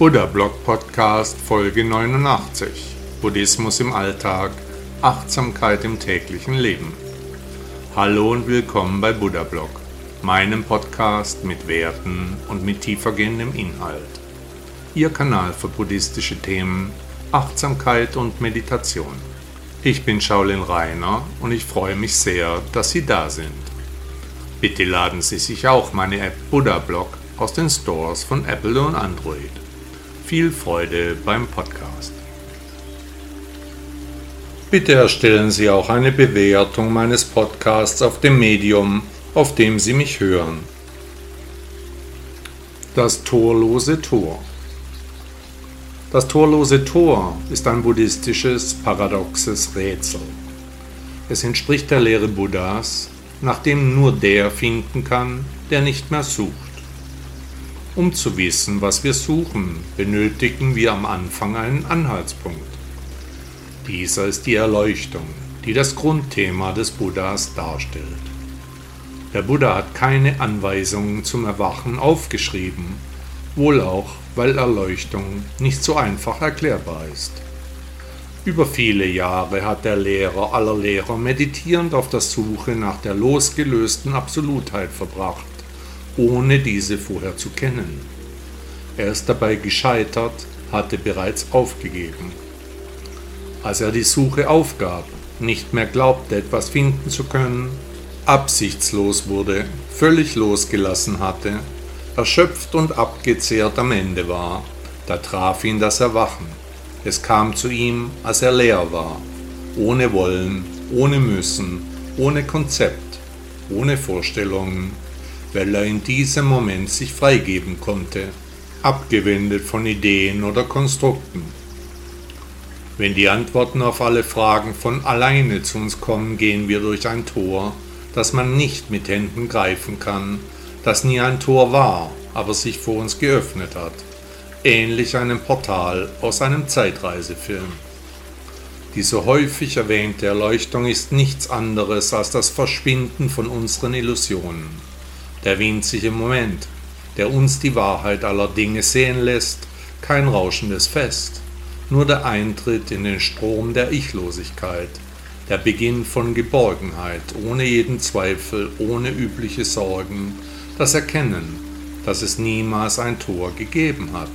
Buddha Blog Podcast Folge 89 Buddhismus im Alltag, Achtsamkeit im täglichen Leben. Hallo und willkommen bei Buddha Blog, meinem Podcast mit Werten und mit tiefergehendem Inhalt. Ihr Kanal für buddhistische Themen, Achtsamkeit und Meditation. Ich bin Shaolin Rainer und ich freue mich sehr, dass Sie da sind. Bitte laden Sie sich auch meine App Buddha Blog aus den Stores von Apple und Android. Viel Freude beim Podcast. Bitte erstellen Sie auch eine Bewertung meines Podcasts auf dem Medium, auf dem Sie mich hören. Das torlose Tor. Das torlose Tor ist ein buddhistisches paradoxes Rätsel. Es entspricht der Lehre Buddhas, nach dem nur der finden kann, der nicht mehr sucht. Um zu wissen, was wir suchen, benötigen wir am Anfang einen Anhaltspunkt. Dieser ist die Erleuchtung, die das Grundthema des Buddhas darstellt. Der Buddha hat keine Anweisungen zum Erwachen aufgeschrieben, wohl auch, weil Erleuchtung nicht so einfach erklärbar ist. Über viele Jahre hat der Lehrer aller Lehrer meditierend auf der Suche nach der losgelösten Absolutheit verbracht ohne diese vorher zu kennen. Er ist dabei gescheitert, hatte bereits aufgegeben. Als er die Suche aufgab, nicht mehr glaubte, etwas finden zu können, absichtslos wurde, völlig losgelassen hatte, erschöpft und abgezehrt am Ende war, da traf ihn das Erwachen. Es kam zu ihm, als er leer war, ohne Wollen, ohne Müssen, ohne Konzept, ohne Vorstellungen, weil er in diesem Moment sich freigeben konnte, abgewendet von Ideen oder Konstrukten. Wenn die Antworten auf alle Fragen von alleine zu uns kommen, gehen wir durch ein Tor, das man nicht mit Händen greifen kann, das nie ein Tor war, aber sich vor uns geöffnet hat, ähnlich einem Portal aus einem Zeitreisefilm. Die so häufig erwähnte Erleuchtung ist nichts anderes als das Verschwinden von unseren Illusionen der winzige Moment, der uns die Wahrheit aller Dinge sehen lässt, kein rauschendes Fest, nur der Eintritt in den Strom der Ichlosigkeit, der Beginn von Geborgenheit, ohne jeden Zweifel, ohne übliche Sorgen, das Erkennen, dass es niemals ein Tor gegeben hat.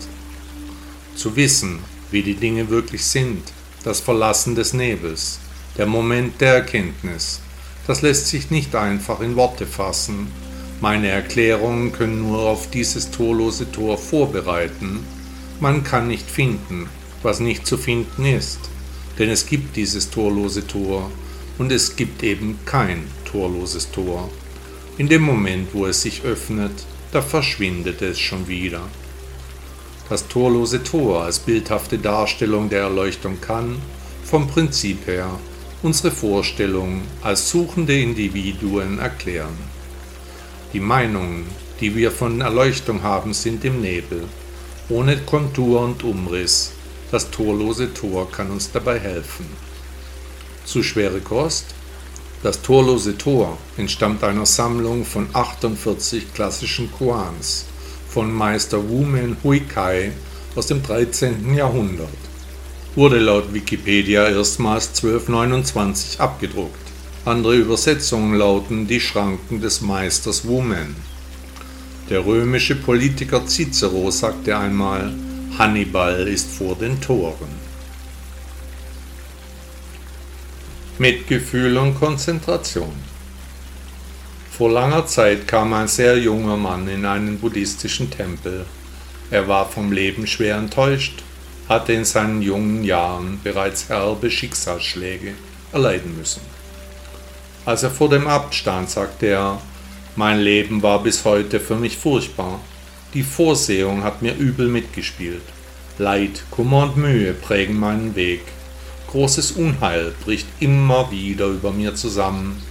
Zu wissen, wie die Dinge wirklich sind, das Verlassen des Nebels, der Moment der Erkenntnis, das lässt sich nicht einfach in Worte fassen, meine Erklärungen können nur auf dieses torlose Tor vorbereiten. Man kann nicht finden, was nicht zu finden ist, denn es gibt dieses torlose Tor und es gibt eben kein torloses Tor. In dem Moment, wo es sich öffnet, da verschwindet es schon wieder. Das torlose Tor als bildhafte Darstellung der Erleuchtung kann, vom Prinzip her, unsere Vorstellung als suchende Individuen erklären. Die Meinungen, die wir von Erleuchtung haben, sind im Nebel, ohne Kontur und Umriss. Das torlose Tor kann uns dabei helfen. Zu schwere Kost? Das torlose Tor entstammt einer Sammlung von 48 klassischen Koans von Meister Wumen Huikai aus dem 13. Jahrhundert. Wurde laut Wikipedia erstmals 1229 abgedruckt. Andere Übersetzungen lauten Die Schranken des Meisters Woman. Der römische Politiker Cicero sagte einmal, Hannibal ist vor den Toren. Mitgefühl und Konzentration. Vor langer Zeit kam ein sehr junger Mann in einen buddhistischen Tempel. Er war vom Leben schwer enttäuscht, hatte in seinen jungen Jahren bereits herbe Schicksalsschläge erleiden müssen. Als er vor dem Abt stand, sagte er, mein Leben war bis heute für mich furchtbar. Die Vorsehung hat mir übel mitgespielt. Leid, Kummer und Mühe prägen meinen Weg. Großes Unheil bricht immer wieder über mir zusammen.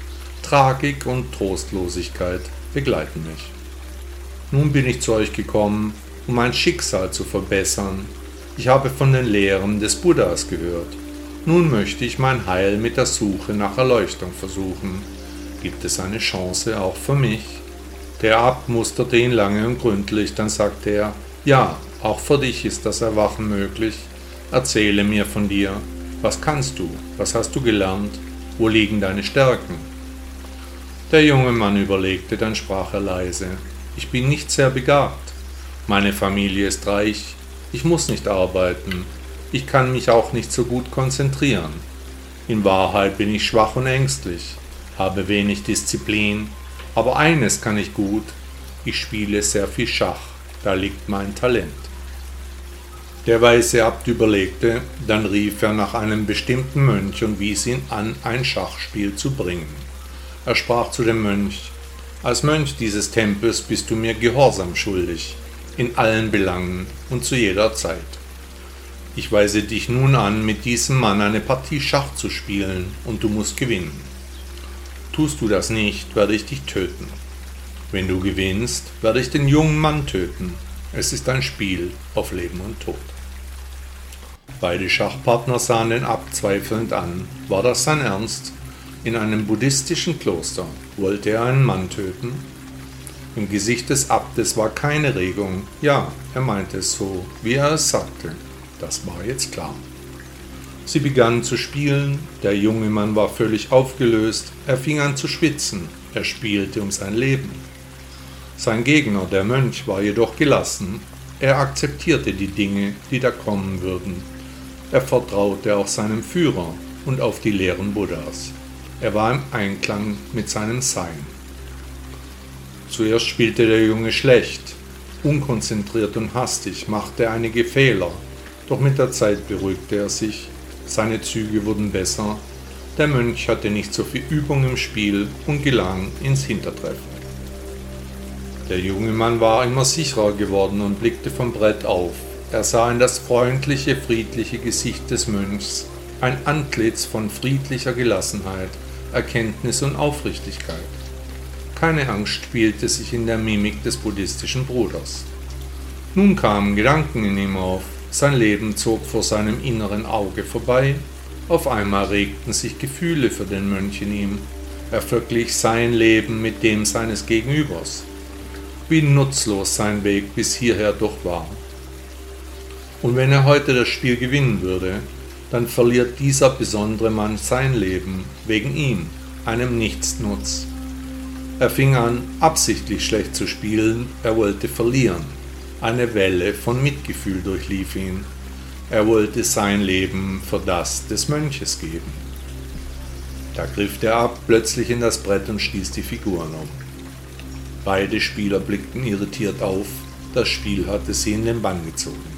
Tragik und Trostlosigkeit begleiten mich. Nun bin ich zu euch gekommen, um mein Schicksal zu verbessern. Ich habe von den Lehren des Buddhas gehört. Nun möchte ich mein Heil mit der Suche nach Erleuchtung versuchen. Gibt es eine Chance auch für mich? Der Abt musterte ihn lange und gründlich, dann sagte er, ja, auch für dich ist das Erwachen möglich. Erzähle mir von dir. Was kannst du? Was hast du gelernt? Wo liegen deine Stärken? Der junge Mann überlegte, dann sprach er leise. Ich bin nicht sehr begabt. Meine Familie ist reich. Ich muss nicht arbeiten. Ich kann mich auch nicht so gut konzentrieren. In Wahrheit bin ich schwach und ängstlich, habe wenig Disziplin, aber eines kann ich gut. Ich spiele sehr viel Schach. Da liegt mein Talent. Der weiße Abt überlegte, dann rief er nach einem bestimmten Mönch und wies ihn an, ein Schachspiel zu bringen. Er sprach zu dem Mönch, als Mönch dieses Tempels bist du mir Gehorsam schuldig, in allen Belangen und zu jeder Zeit. Ich weise dich nun an, mit diesem Mann eine Partie Schach zu spielen, und du musst gewinnen. Tust du das nicht, werde ich dich töten. Wenn du gewinnst, werde ich den jungen Mann töten. Es ist ein Spiel auf Leben und Tod. Beide Schachpartner sahen den Abt zweifelnd an. War das sein Ernst? In einem buddhistischen Kloster wollte er einen Mann töten? Im Gesicht des Abtes war keine Regung. Ja, er meinte es so, wie er es sagte. Das war jetzt klar. Sie begannen zu spielen, der junge Mann war völlig aufgelöst, er fing an zu schwitzen, er spielte um sein Leben. Sein Gegner, der Mönch, war jedoch gelassen, er akzeptierte die Dinge, die da kommen würden, er vertraute auf seinem Führer und auf die Lehren Buddhas. Er war im Einklang mit seinem Sein. Zuerst spielte der Junge schlecht, unkonzentriert und hastig, machte einige Fehler, doch mit der Zeit beruhigte er sich, seine Züge wurden besser, der Mönch hatte nicht so viel Übung im Spiel und gelang ins Hintertreffen. Der junge Mann war immer sicherer geworden und blickte vom Brett auf, er sah in das freundliche, friedliche Gesicht des Mönchs ein Antlitz von friedlicher Gelassenheit, Erkenntnis und Aufrichtigkeit. Keine Angst spielte sich in der Mimik des buddhistischen Bruders. Nun kamen Gedanken in ihm auf, sein Leben zog vor seinem inneren Auge vorbei, auf einmal regten sich Gefühle für den Mönch in ihm, er verglich sein Leben mit dem seines Gegenübers. Wie nutzlos sein Weg bis hierher doch war. Und wenn er heute das Spiel gewinnen würde, dann verliert dieser besondere Mann sein Leben wegen ihm, einem Nichtsnutz. Er fing an, absichtlich schlecht zu spielen, er wollte verlieren. Eine Welle von Mitgefühl durchlief ihn. Er wollte sein Leben für das des Mönches geben. Da griff der ab plötzlich in das Brett und stieß die Figuren um. Beide Spieler blickten irritiert auf, das Spiel hatte sie in den Bann gezogen.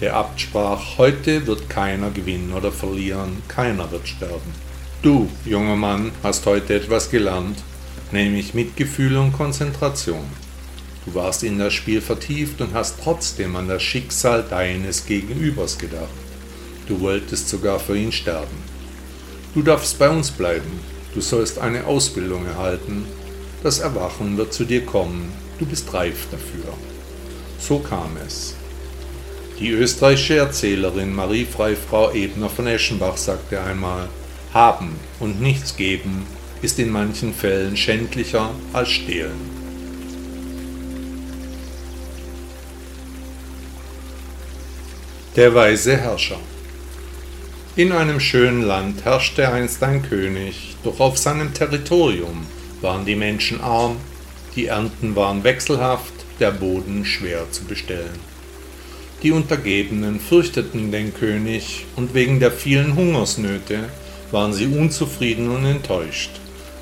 Der Abt sprach, heute wird keiner gewinnen oder verlieren, keiner wird sterben. Du, junger Mann, hast heute etwas gelernt, nämlich Mitgefühl und Konzentration. Du warst in das Spiel vertieft und hast trotzdem an das Schicksal deines Gegenübers gedacht. Du wolltest sogar für ihn sterben. Du darfst bei uns bleiben, du sollst eine Ausbildung erhalten, das Erwachen wird zu dir kommen, du bist reif dafür. So kam es. Die österreichische Erzählerin Marie Freifrau Ebner von Eschenbach sagte einmal, haben und nichts geben ist in manchen Fällen schändlicher als stehlen. Der weise Herrscher In einem schönen Land herrschte einst ein König, doch auf seinem Territorium waren die Menschen arm, die Ernten waren wechselhaft, der Boden schwer zu bestellen. Die Untergebenen fürchteten den König, und wegen der vielen Hungersnöte waren sie unzufrieden und enttäuscht.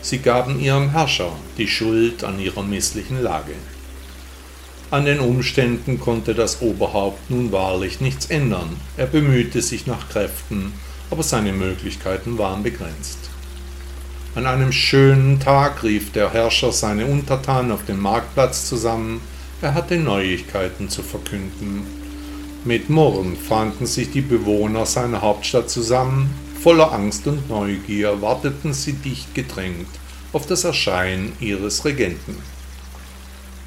Sie gaben ihrem Herrscher die Schuld an ihrer misslichen Lage. An den Umständen konnte das Oberhaupt nun wahrlich nichts ändern. Er bemühte sich nach Kräften, aber seine Möglichkeiten waren begrenzt. An einem schönen Tag rief der Herrscher seine Untertanen auf dem Marktplatz zusammen. Er hatte Neuigkeiten zu verkünden Mit Murren fanden sich die Bewohner seiner Hauptstadt zusammen, voller Angst und Neugier warteten sie dicht gedrängt auf das Erscheinen ihres Regenten.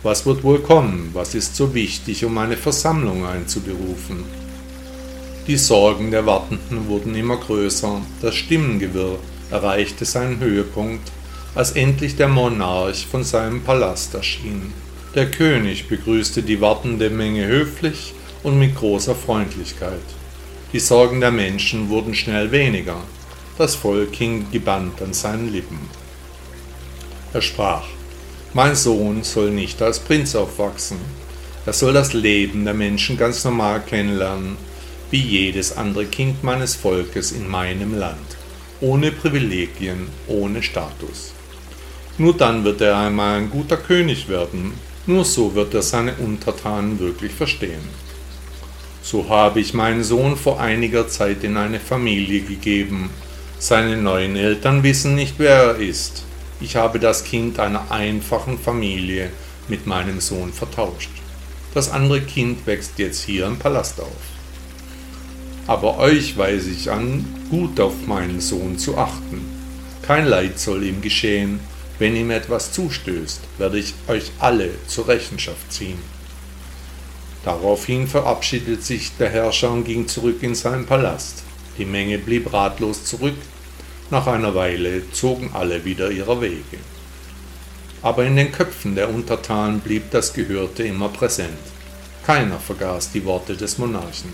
Was wird wohl kommen? Was ist so wichtig, um eine Versammlung einzuberufen? Die Sorgen der Wartenden wurden immer größer, das Stimmengewirr erreichte seinen Höhepunkt, als endlich der Monarch von seinem Palast erschien. Der König begrüßte die wartende Menge höflich und mit großer Freundlichkeit. Die Sorgen der Menschen wurden schnell weniger. Das Volk hing gebannt an seinen Lippen. Er sprach, Mein Sohn soll nicht als Prinz aufwachsen. Er soll das Leben der Menschen ganz normal kennenlernen, wie jedes andere Kind meines Volkes in meinem Land, ohne Privilegien, ohne Status. Nur dann wird er einmal ein guter König werden, nur so wird er seine Untertanen wirklich verstehen. So habe ich meinen Sohn vor einiger Zeit in eine Familie gegeben. Seine neuen Eltern wissen nicht, wer er ist. Ich habe das Kind einer einfachen Familie mit meinem Sohn vertauscht. Das andere Kind wächst jetzt hier im Palast auf. Aber euch weise ich an, gut auf meinen Sohn zu achten. Kein Leid soll ihm geschehen. Wenn ihm etwas zustößt, werde ich euch alle zur Rechenschaft ziehen. Daraufhin verabschiedete sich der Herrscher und ging zurück in seinen Palast. Die Menge blieb ratlos zurück. Nach einer Weile zogen alle wieder ihrer Wege. Aber in den Köpfen der Untertanen blieb das Gehörte immer präsent. Keiner vergaß die Worte des Monarchen.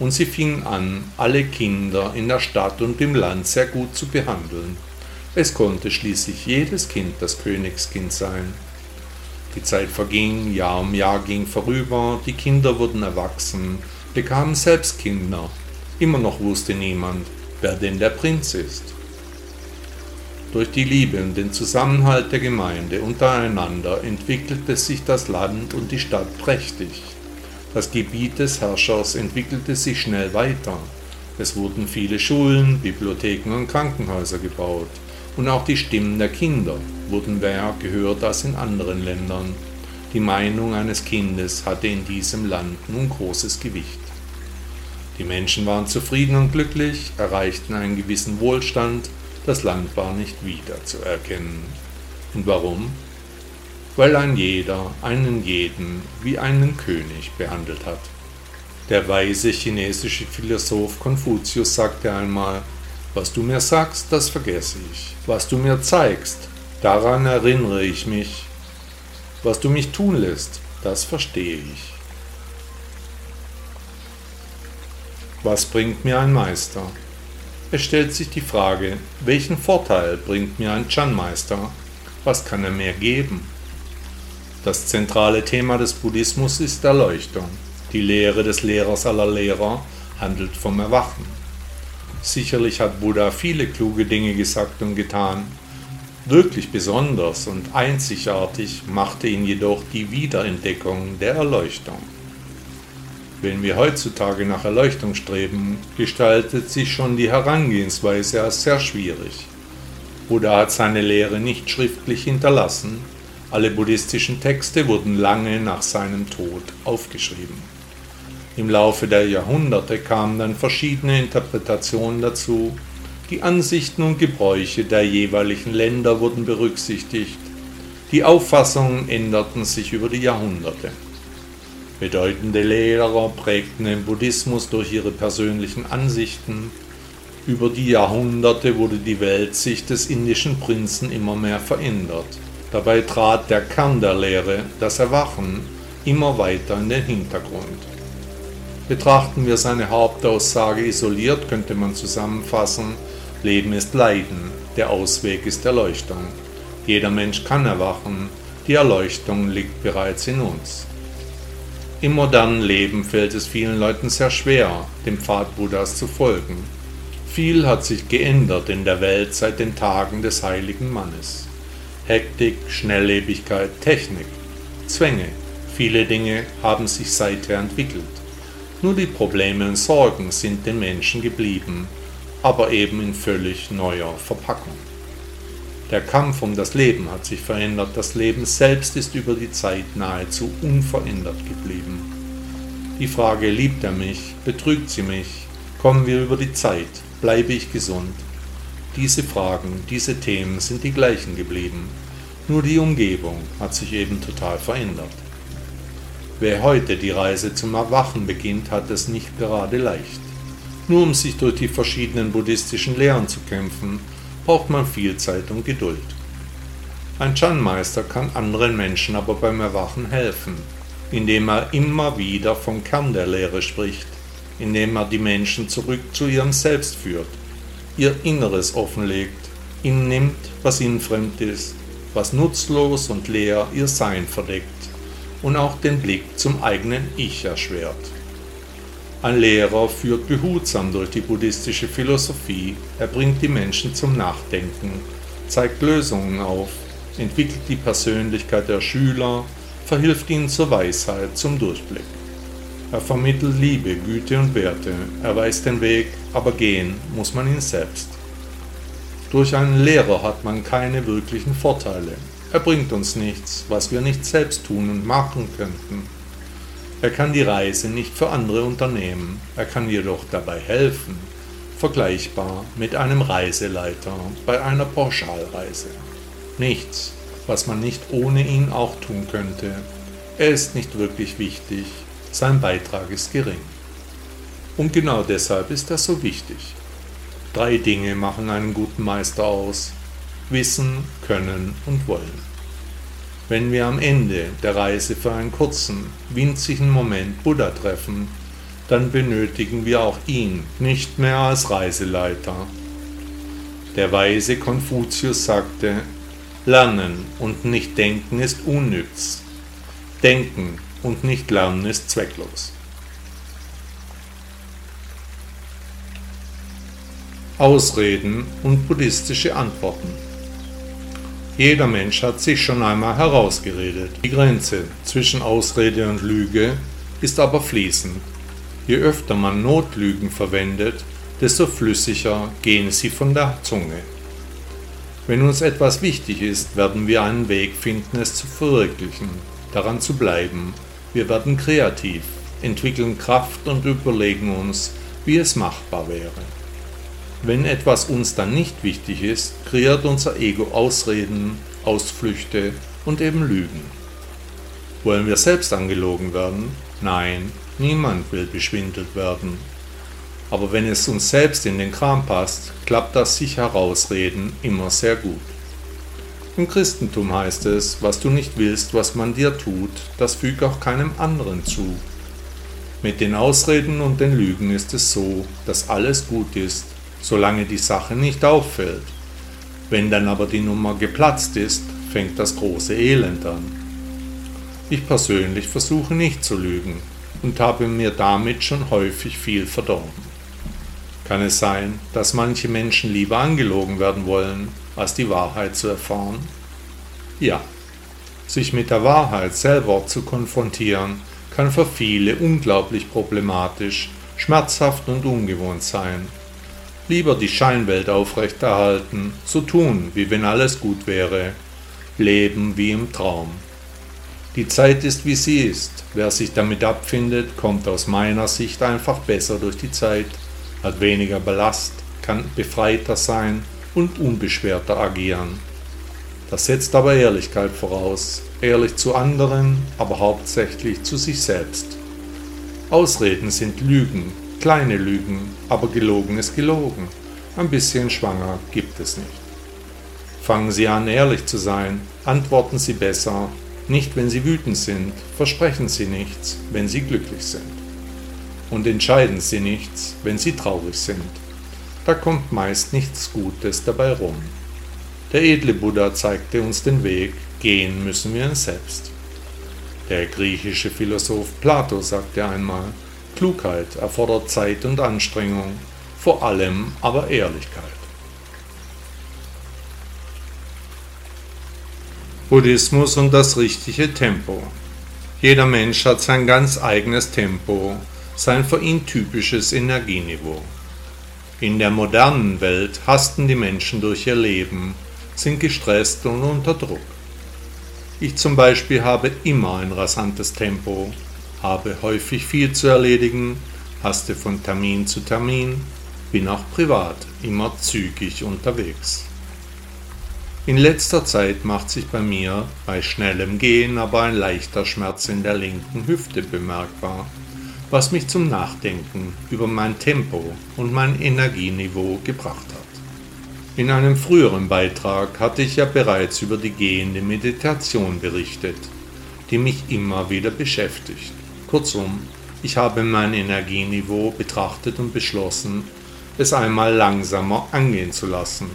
Und sie fingen an, alle Kinder in der Stadt und im Land sehr gut zu behandeln. Es konnte schließlich jedes Kind das Königskind sein. Die Zeit verging, Jahr um Jahr ging vorüber, die Kinder wurden erwachsen, bekamen selbst Kinder. Immer noch wusste niemand, wer denn der Prinz ist. Durch die Liebe und den Zusammenhalt der Gemeinde untereinander entwickelte sich das Land und die Stadt prächtig. Das Gebiet des Herrschers entwickelte sich schnell weiter. Es wurden viele Schulen, Bibliotheken und Krankenhäuser gebaut und auch die Stimmen der Kinder wurden mehr gehört als in anderen Ländern. Die Meinung eines Kindes hatte in diesem Land nun großes Gewicht. Die Menschen waren zufrieden und glücklich, erreichten einen gewissen Wohlstand, das Land war nicht wiederzuerkennen. Und warum? Weil ein jeder einen jeden wie einen König behandelt hat. Der weise chinesische Philosoph Konfuzius sagte einmal, was du mir sagst, das vergesse ich. Was du mir zeigst, daran erinnere ich mich. Was du mich tun lässt, das verstehe ich. Was bringt mir ein Meister? Es stellt sich die Frage, welchen Vorteil bringt mir ein Chan-Meister? Was kann er mir geben? Das zentrale Thema des Buddhismus ist Erleuchtung. Die Lehre des Lehrers aller Lehrer handelt vom Erwachen. Sicherlich hat Buddha viele kluge Dinge gesagt und getan. Wirklich besonders und einzigartig machte ihn jedoch die Wiederentdeckung der Erleuchtung. Wenn wir heutzutage nach Erleuchtung streben, gestaltet sich schon die Herangehensweise als sehr schwierig. Buddha hat seine Lehre nicht schriftlich hinterlassen, alle buddhistischen Texte wurden lange nach seinem Tod aufgeschrieben. Im Laufe der Jahrhunderte kamen dann verschiedene Interpretationen dazu. Die Ansichten und Gebräuche der jeweiligen Länder wurden berücksichtigt. Die Auffassungen änderten sich über die Jahrhunderte. Bedeutende Lehrer prägten den Buddhismus durch ihre persönlichen Ansichten. Über die Jahrhunderte wurde die Weltsicht des indischen Prinzen immer mehr verändert. Dabei trat der Kern der Lehre, das Erwachen, immer weiter in den Hintergrund. Betrachten wir seine Hauptaussage isoliert, könnte man zusammenfassen, Leben ist Leiden, der Ausweg ist Erleuchtung. Jeder Mensch kann erwachen, die Erleuchtung liegt bereits in uns. Im modernen Leben fällt es vielen Leuten sehr schwer, dem Pfad Buddhas zu folgen. Viel hat sich geändert in der Welt seit den Tagen des heiligen Mannes. Hektik, Schnelllebigkeit, Technik, Zwänge, viele Dinge haben sich seither entwickelt. Nur die Probleme und Sorgen sind den Menschen geblieben, aber eben in völlig neuer Verpackung. Der Kampf um das Leben hat sich verändert, das Leben selbst ist über die Zeit nahezu unverändert geblieben. Die Frage, liebt er mich, betrügt sie mich, kommen wir über die Zeit, bleibe ich gesund? Diese Fragen, diese Themen sind die gleichen geblieben, nur die Umgebung hat sich eben total verändert. Wer heute die Reise zum Erwachen beginnt, hat es nicht gerade leicht. Nur um sich durch die verschiedenen buddhistischen Lehren zu kämpfen, braucht man viel Zeit und Geduld. Ein Chan-Meister kann anderen Menschen aber beim Erwachen helfen, indem er immer wieder vom Kern der Lehre spricht, indem er die Menschen zurück zu ihrem Selbst führt, ihr Inneres offenlegt, ihnen nimmt, was ihnen fremd ist, was nutzlos und leer ihr Sein verdeckt und auch den Blick zum eigenen Ich erschwert. Ein Lehrer führt behutsam durch die buddhistische Philosophie, er bringt die Menschen zum Nachdenken, zeigt Lösungen auf, entwickelt die Persönlichkeit der Schüler, verhilft ihnen zur Weisheit, zum Durchblick. Er vermittelt Liebe, Güte und Werte, er weiß den Weg, aber gehen muss man ihn selbst. Durch einen Lehrer hat man keine wirklichen Vorteile, er bringt uns nichts, was wir nicht selbst tun und machen könnten. Er kann die Reise nicht für andere unternehmen, er kann jedoch dabei helfen, vergleichbar mit einem Reiseleiter bei einer Pauschalreise. Nichts, was man nicht ohne ihn auch tun könnte. Er ist nicht wirklich wichtig, sein Beitrag ist gering. Und genau deshalb ist er so wichtig. Drei Dinge machen einen guten Meister aus, wissen, können und wollen. Wenn wir am Ende der Reise für einen kurzen, winzigen Moment Buddha treffen, dann benötigen wir auch ihn nicht mehr als Reiseleiter. Der weise Konfuzius sagte, Lernen und nicht denken ist unnütz. Denken und nicht lernen ist zwecklos. Ausreden und buddhistische Antworten. Jeder Mensch hat sich schon einmal herausgeredet. Die Grenze zwischen Ausrede und Lüge ist aber fließend. Je öfter man Notlügen verwendet, desto flüssiger gehen sie von der Zunge. Wenn uns etwas wichtig ist, werden wir einen Weg finden, es zu verwirklichen, daran zu bleiben. Wir werden kreativ, entwickeln Kraft und überlegen uns, wie es machbar wäre. Wenn etwas uns dann nicht wichtig ist, kreiert unser Ego Ausreden, Ausflüchte und eben Lügen. Wollen wir selbst angelogen werden? Nein, niemand will beschwindelt werden. Aber wenn es uns selbst in den Kram passt, klappt das sich herausreden immer sehr gut. Im Christentum heißt es, was du nicht willst, was man dir tut, das füg auch keinem anderen zu. Mit den Ausreden und den Lügen ist es so, dass alles gut ist, solange die Sache nicht auffällt. Wenn dann aber die Nummer geplatzt ist, fängt das große Elend an. Ich persönlich versuche nicht zu lügen und habe mir damit schon häufig viel verdorben. Kann es sein, dass manche Menschen lieber angelogen werden wollen, als die Wahrheit zu erfahren? Ja. Sich mit der Wahrheit selber zu konfrontieren, kann für viele unglaublich problematisch, schmerzhaft und ungewohnt sein lieber die Scheinwelt aufrechterhalten, so tun, wie wenn alles gut wäre, leben wie im Traum. Die Zeit ist, wie sie ist. Wer sich damit abfindet, kommt aus meiner Sicht einfach besser durch die Zeit, hat weniger Ballast, kann befreiter sein und unbeschwerter agieren. Das setzt aber Ehrlichkeit voraus, ehrlich zu anderen, aber hauptsächlich zu sich selbst. Ausreden sind Lügen, Kleine Lügen, aber gelogen ist gelogen. Ein bisschen schwanger gibt es nicht. Fangen Sie an, ehrlich zu sein, antworten Sie besser, nicht wenn Sie wütend sind, versprechen Sie nichts, wenn Sie glücklich sind. Und entscheiden Sie nichts, wenn Sie traurig sind. Da kommt meist nichts Gutes dabei rum. Der edle Buddha zeigte uns den Weg, gehen müssen wir ihn selbst. Der griechische Philosoph Plato sagte einmal, Klugheit erfordert Zeit und Anstrengung, vor allem aber Ehrlichkeit. Buddhismus und das richtige Tempo. Jeder Mensch hat sein ganz eigenes Tempo, sein für ihn typisches Energieniveau. In der modernen Welt hasten die Menschen durch ihr Leben, sind gestresst und unter Druck. Ich zum Beispiel habe immer ein rasantes Tempo, habe häufig viel zu erledigen, haste von Termin zu Termin, bin auch privat immer zügig unterwegs. In letzter Zeit macht sich bei mir bei schnellem Gehen aber ein leichter Schmerz in der linken Hüfte bemerkbar, was mich zum Nachdenken über mein Tempo und mein Energieniveau gebracht hat. In einem früheren Beitrag hatte ich ja bereits über die gehende Meditation berichtet, die mich immer wieder beschäftigt. Kurzum, ich habe mein Energieniveau betrachtet und beschlossen, es einmal langsamer angehen zu lassen,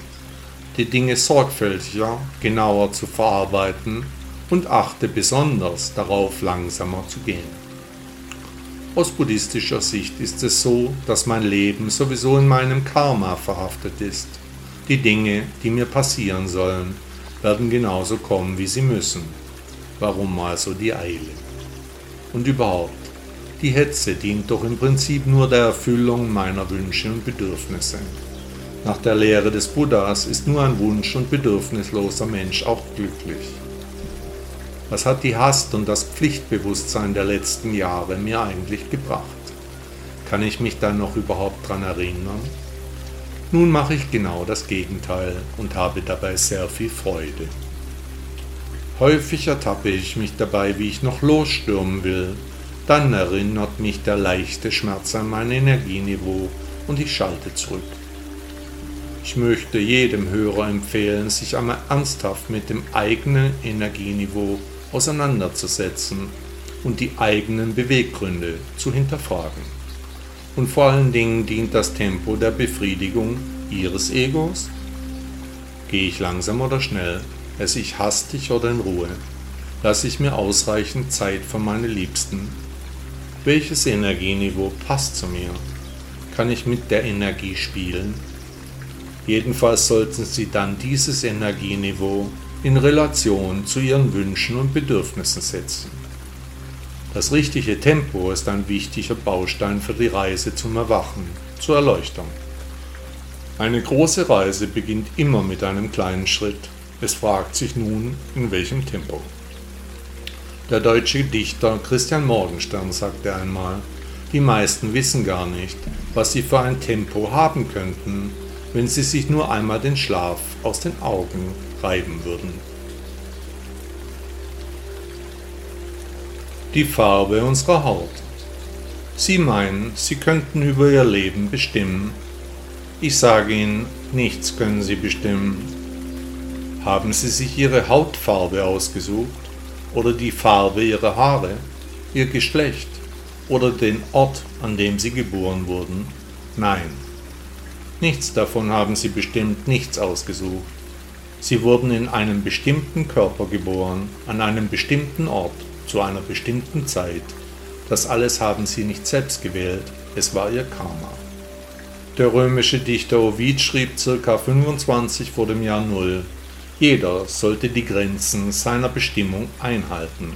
die Dinge sorgfältiger, genauer zu verarbeiten und achte besonders darauf, langsamer zu gehen. Aus buddhistischer Sicht ist es so, dass mein Leben sowieso in meinem Karma verhaftet ist. Die Dinge, die mir passieren sollen, werden genauso kommen, wie sie müssen. Warum also die Eile? Und überhaupt, die Hetze dient doch im Prinzip nur der Erfüllung meiner Wünsche und Bedürfnisse. Nach der Lehre des Buddhas ist nur ein wunsch- und bedürfnisloser Mensch auch glücklich. Was hat die Hast und das Pflichtbewusstsein der letzten Jahre mir eigentlich gebracht? Kann ich mich da noch überhaupt dran erinnern? Nun mache ich genau das Gegenteil und habe dabei sehr viel Freude. Häufig ertappe ich mich dabei, wie ich noch losstürmen will. Dann erinnert mich der leichte Schmerz an mein Energieniveau und ich schalte zurück. Ich möchte jedem Hörer empfehlen, sich einmal ernsthaft mit dem eigenen Energieniveau auseinanderzusetzen und die eigenen Beweggründe zu hinterfragen. Und vor allen Dingen dient das Tempo der Befriedigung Ihres Egos? Gehe ich langsam oder schnell? Esse ich hastig oder in Ruhe? Lasse ich mir ausreichend Zeit für meine Liebsten? Welches Energieniveau passt zu mir? Kann ich mit der Energie spielen? Jedenfalls sollten Sie dann dieses Energieniveau in Relation zu Ihren Wünschen und Bedürfnissen setzen. Das richtige Tempo ist ein wichtiger Baustein für die Reise zum Erwachen, zur Erleuchtung. Eine große Reise beginnt immer mit einem kleinen Schritt. Es fragt sich nun, in welchem Tempo. Der deutsche Dichter Christian Morgenstern sagte einmal, die meisten wissen gar nicht, was sie für ein Tempo haben könnten, wenn sie sich nur einmal den Schlaf aus den Augen reiben würden. Die Farbe unserer Haut. Sie meinen, Sie könnten über Ihr Leben bestimmen. Ich sage Ihnen, nichts können Sie bestimmen. Haben Sie sich Ihre Hautfarbe ausgesucht oder die Farbe Ihrer Haare, Ihr Geschlecht oder den Ort, an dem Sie geboren wurden? Nein. Nichts davon haben sie bestimmt, nichts ausgesucht. Sie wurden in einem bestimmten Körper geboren, an einem bestimmten Ort, zu einer bestimmten Zeit. Das alles haben sie nicht selbst gewählt, es war ihr Karma. Der römische Dichter Ovid schrieb ca. 25 vor dem Jahr Null. Jeder sollte die Grenzen seiner Bestimmung einhalten.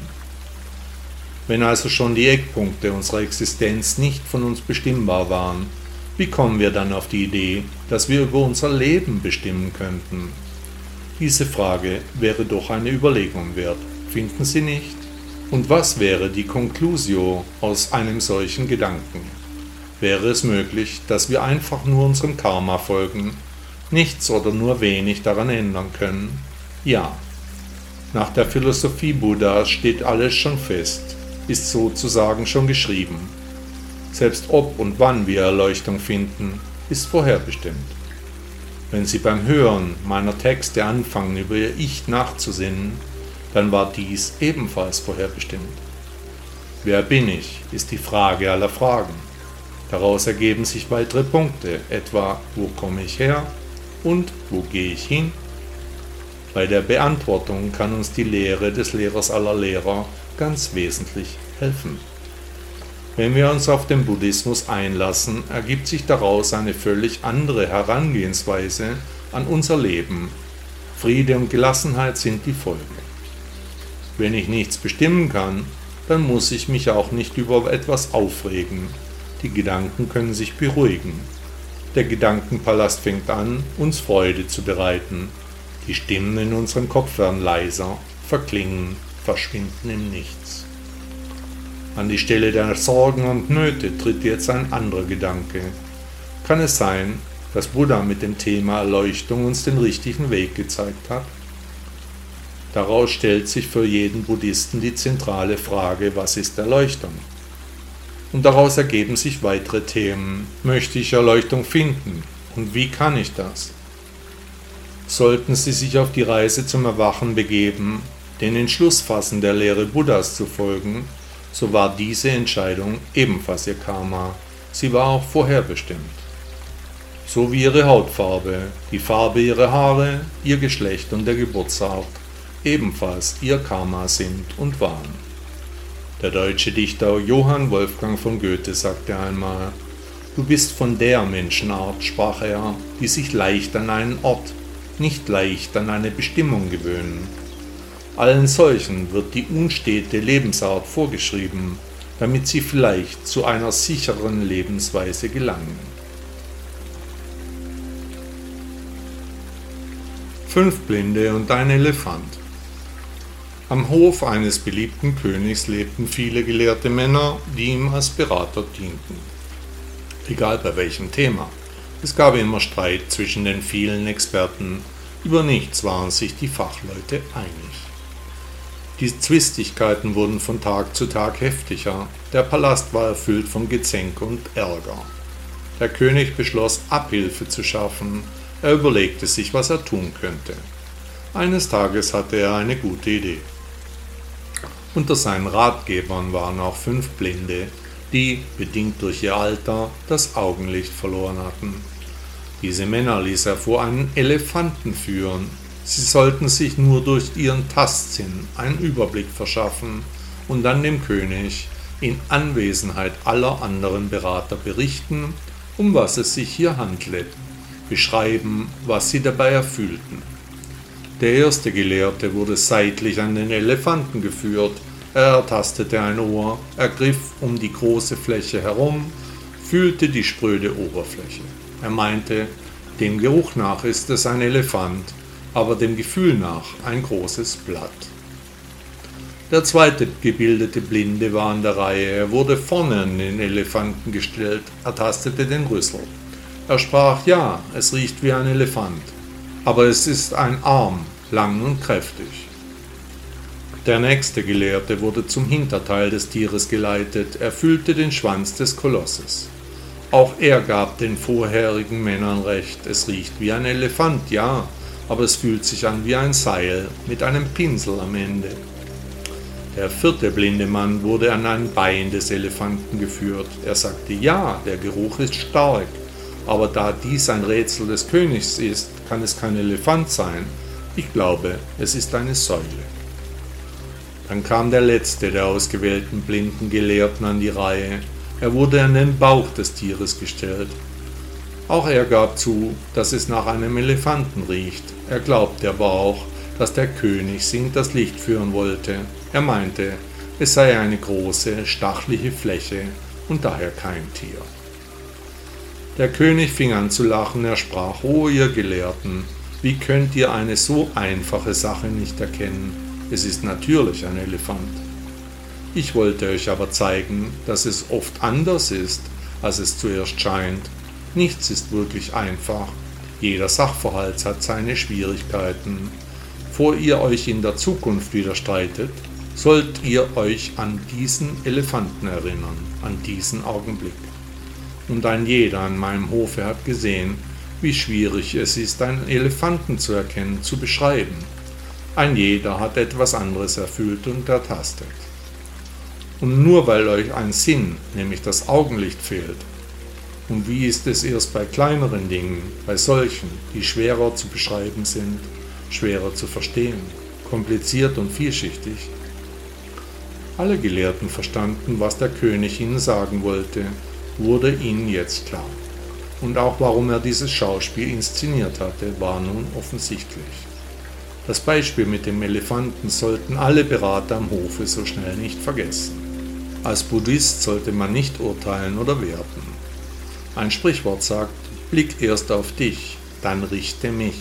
Wenn also schon die Eckpunkte unserer Existenz nicht von uns bestimmbar waren, wie kommen wir dann auf die Idee, dass wir über unser Leben bestimmen könnten? Diese Frage wäre doch eine Überlegung wert, finden Sie nicht? Und was wäre die Conclusio aus einem solchen Gedanken? Wäre es möglich, dass wir einfach nur unserem Karma folgen, nichts oder nur wenig daran ändern können? Ja. Nach der Philosophie Buddhas steht alles schon fest, ist sozusagen schon geschrieben. Selbst ob und wann wir Erleuchtung finden, ist vorherbestimmt. Wenn Sie beim Hören meiner Texte anfangen, über Ihr Ich nachzusinnen, dann war dies ebenfalls vorherbestimmt. Wer bin ich, ist die Frage aller Fragen. Daraus ergeben sich weitere Punkte, etwa wo komme ich her und wo gehe ich hin. Bei der Beantwortung kann uns die Lehre des Lehrers aller Lehrer ganz wesentlich helfen. Wenn wir uns auf den Buddhismus einlassen, ergibt sich daraus eine völlig andere Herangehensweise an unser Leben. Friede und Gelassenheit sind die Folge. Wenn ich nichts bestimmen kann, dann muss ich mich auch nicht über etwas aufregen. Die Gedanken können sich beruhigen. Der Gedankenpalast fängt an, uns Freude zu bereiten. Die Stimmen in unserem Kopf werden leiser, verklingen, verschwinden im Nichts. An die Stelle der Sorgen und Nöte tritt jetzt ein anderer Gedanke. Kann es sein, dass Buddha mit dem Thema Erleuchtung uns den richtigen Weg gezeigt hat? Daraus stellt sich für jeden Buddhisten die zentrale Frage, was ist Erleuchtung? Und daraus ergeben sich weitere Themen. Möchte ich Erleuchtung finden? Und wie kann ich das? Sollten Sie sich auf die Reise zum Erwachen begeben, den Entschlussfassen der Lehre Buddhas zu folgen, so war diese Entscheidung ebenfalls Ihr Karma. Sie war auch vorherbestimmt. So wie Ihre Hautfarbe, die Farbe Ihrer Haare, Ihr Geschlecht und der Geburtsort ebenfalls Ihr Karma sind und waren. Der deutsche Dichter Johann Wolfgang von Goethe sagte einmal, Du bist von der Menschenart, sprach er, die sich leicht an einen Ort, nicht leicht an eine Bestimmung gewöhnen. Allen solchen wird die unstete Lebensart vorgeschrieben, damit sie vielleicht zu einer sicheren Lebensweise gelangen. Fünf Blinde und ein Elefant. Am Hof eines beliebten Königs lebten viele gelehrte Männer, die ihm als Berater dienten. Egal bei welchem Thema. Es gab immer Streit zwischen den vielen Experten, über nichts waren sich die Fachleute einig. Die Zwistigkeiten wurden von Tag zu Tag heftiger, der Palast war erfüllt von Gezänk und Ärger. Der König beschloss, Abhilfe zu schaffen, er überlegte sich, was er tun könnte. Eines Tages hatte er eine gute Idee. Unter seinen Ratgebern waren auch fünf Blinde, die, bedingt durch ihr Alter, das Augenlicht verloren hatten. Diese Männer ließ er vor einen Elefanten führen. Sie sollten sich nur durch ihren Tastsinn einen Überblick verschaffen und dann dem König in Anwesenheit aller anderen Berater berichten, um was es sich hier handle, beschreiben, was sie dabei erfühlten. Der erste Gelehrte wurde seitlich an den Elefanten geführt, er ertastete ein Ohr, ergriff um die große Fläche herum, fühlte die spröde Oberfläche. Er meinte, dem Geruch nach ist es ein Elefant, aber dem Gefühl nach ein großes Blatt. Der zweite gebildete Blinde war an der Reihe. Er wurde vorne an den Elefanten gestellt, ertastete den Rüssel. Er sprach, ja, es riecht wie ein Elefant aber es ist ein Arm, lang und kräftig. Der nächste Gelehrte wurde zum Hinterteil des Tieres geleitet, er fühlte den Schwanz des Kolosses. Auch er gab den vorherigen Männern recht, es riecht wie ein Elefant, ja, aber es fühlt sich an wie ein Seil mit einem Pinsel am Ende. Der vierte blinde Mann wurde an ein Bein des Elefanten geführt. Er sagte, ja, der Geruch ist stark, aber da dies ein Rätsel des Königs ist, kann es kein Elefant sein. Ich glaube, es ist eine Säule. Dann kam der letzte der ausgewählten blinden Gelehrten an die Reihe. Er wurde an den Bauch des Tieres gestellt. Auch er gab zu, dass es nach einem Elefanten riecht. Er glaubte aber auch, dass der König sie das Licht führen wollte. Er meinte, es sei eine große, stachliche Fläche und daher kein Tier. Der König fing an zu lachen, er sprach, O ihr Gelehrten, wie könnt ihr eine so einfache Sache nicht erkennen? Es ist natürlich ein Elefant. Ich wollte euch aber zeigen, dass es oft anders ist, als es zuerst scheint. Nichts ist wirklich einfach. Jeder Sachverhalt hat seine Schwierigkeiten. Vor ihr euch in der Zukunft wieder streitet, sollt ihr euch an diesen Elefanten erinnern, an diesen Augenblick und ein jeder an meinem Hofe hat gesehen, wie schwierig es ist, einen Elefanten zu erkennen, zu beschreiben. Ein jeder hat etwas anderes erfüllt und ertastet. Und nur weil euch ein Sinn, nämlich das Augenlicht, fehlt, und wie ist es erst bei kleineren Dingen, bei solchen, die schwerer zu beschreiben sind, schwerer zu verstehen, kompliziert und vielschichtig? Alle Gelehrten verstanden, was der König ihnen sagen wollte, wurde ihnen jetzt klar. Und auch warum er dieses Schauspiel inszeniert hatte, war nun offensichtlich. Das Beispiel mit dem Elefanten sollten alle Berater am Hofe so schnell nicht vergessen. Als Buddhist sollte man nicht urteilen oder werten. Ein Sprichwort sagt, blick erst auf dich, dann richte mich.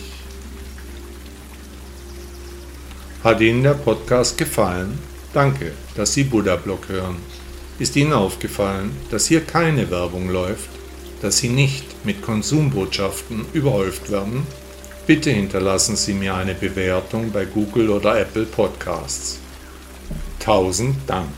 Hat Ihnen der Podcast gefallen? Danke, dass Sie Buddha Blog hören. Ist Ihnen aufgefallen, dass hier keine Werbung läuft, dass Sie nicht mit Konsumbotschaften überhäuft werden? Bitte hinterlassen Sie mir eine Bewertung bei Google oder Apple Podcasts. Tausend Dank.